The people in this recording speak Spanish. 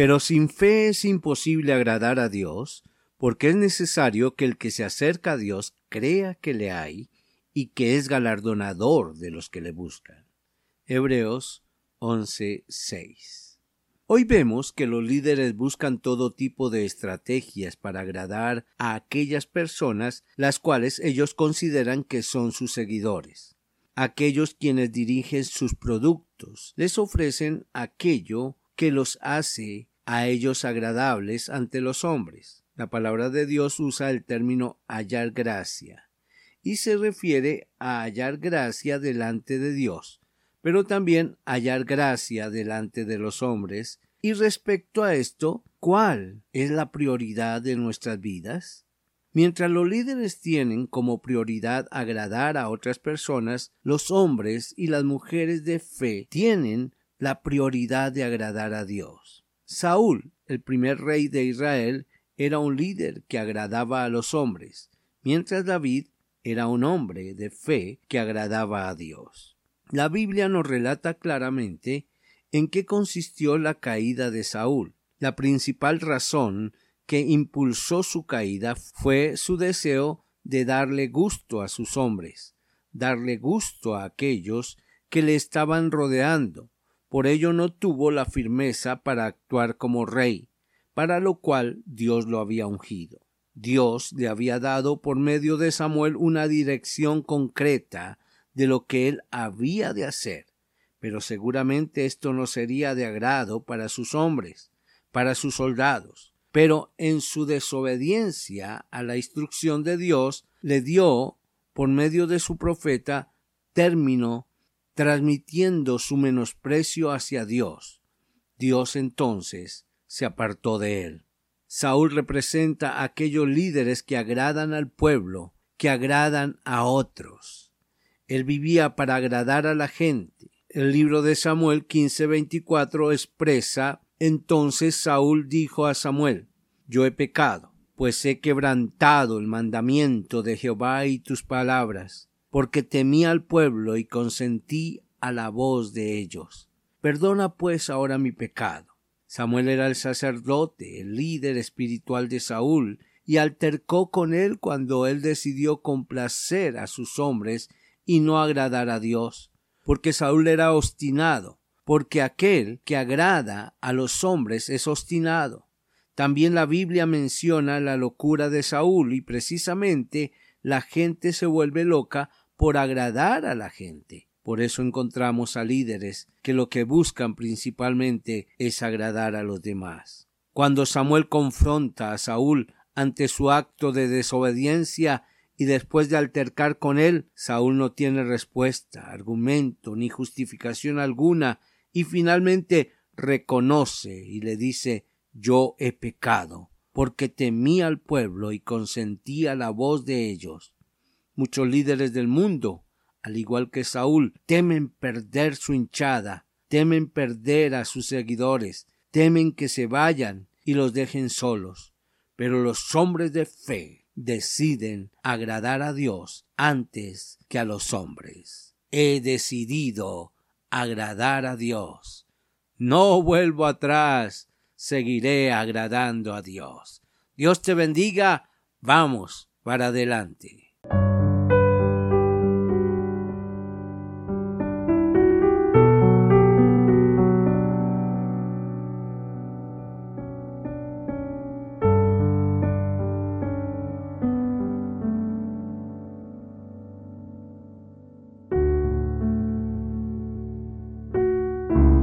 Pero sin fe es imposible agradar a Dios, porque es necesario que el que se acerca a Dios crea que le hay y que es galardonador de los que le buscan. Hebreos 11:6. Hoy vemos que los líderes buscan todo tipo de estrategias para agradar a aquellas personas las cuales ellos consideran que son sus seguidores. Aquellos quienes dirigen sus productos les ofrecen aquello que los hace a ellos agradables ante los hombres. La palabra de Dios usa el término hallar gracia y se refiere a hallar gracia delante de Dios, pero también hallar gracia delante de los hombres. Y respecto a esto, ¿cuál es la prioridad de nuestras vidas? Mientras los líderes tienen como prioridad agradar a otras personas, los hombres y las mujeres de fe tienen la prioridad de agradar a Dios. Saúl, el primer rey de Israel, era un líder que agradaba a los hombres, mientras David era un hombre de fe que agradaba a Dios. La Biblia nos relata claramente en qué consistió la caída de Saúl. La principal razón que impulsó su caída fue su deseo de darle gusto a sus hombres, darle gusto a aquellos que le estaban rodeando, por ello no tuvo la firmeza para actuar como rey, para lo cual Dios lo había ungido. Dios le había dado por medio de Samuel una dirección concreta de lo que él había de hacer, pero seguramente esto no sería de agrado para sus hombres, para sus soldados. Pero en su desobediencia a la instrucción de Dios le dio, por medio de su profeta, término transmitiendo su menosprecio hacia Dios. Dios entonces se apartó de él. Saúl representa a aquellos líderes que agradan al pueblo, que agradan a otros. Él vivía para agradar a la gente. El libro de Samuel 15:24 expresa entonces Saúl dijo a Samuel, Yo he pecado, pues he quebrantado el mandamiento de Jehová y tus palabras porque temí al pueblo y consentí a la voz de ellos. Perdona pues ahora mi pecado. Samuel era el sacerdote, el líder espiritual de Saúl, y altercó con él cuando él decidió complacer a sus hombres y no agradar a Dios, porque Saúl era obstinado, porque aquel que agrada a los hombres es obstinado. También la Biblia menciona la locura de Saúl y precisamente la gente se vuelve loca por agradar a la gente. Por eso encontramos a líderes que lo que buscan principalmente es agradar a los demás. Cuando Samuel confronta a Saúl ante su acto de desobediencia y después de altercar con él, Saúl no tiene respuesta, argumento ni justificación alguna y finalmente reconoce y le dice yo he pecado, porque temí al pueblo y consentí a la voz de ellos. Muchos líderes del mundo, al igual que Saúl, temen perder su hinchada, temen perder a sus seguidores, temen que se vayan y los dejen solos. Pero los hombres de fe deciden agradar a Dios antes que a los hombres. He decidido agradar a Dios. No vuelvo atrás, seguiré agradando a Dios. Dios te bendiga. Vamos para adelante.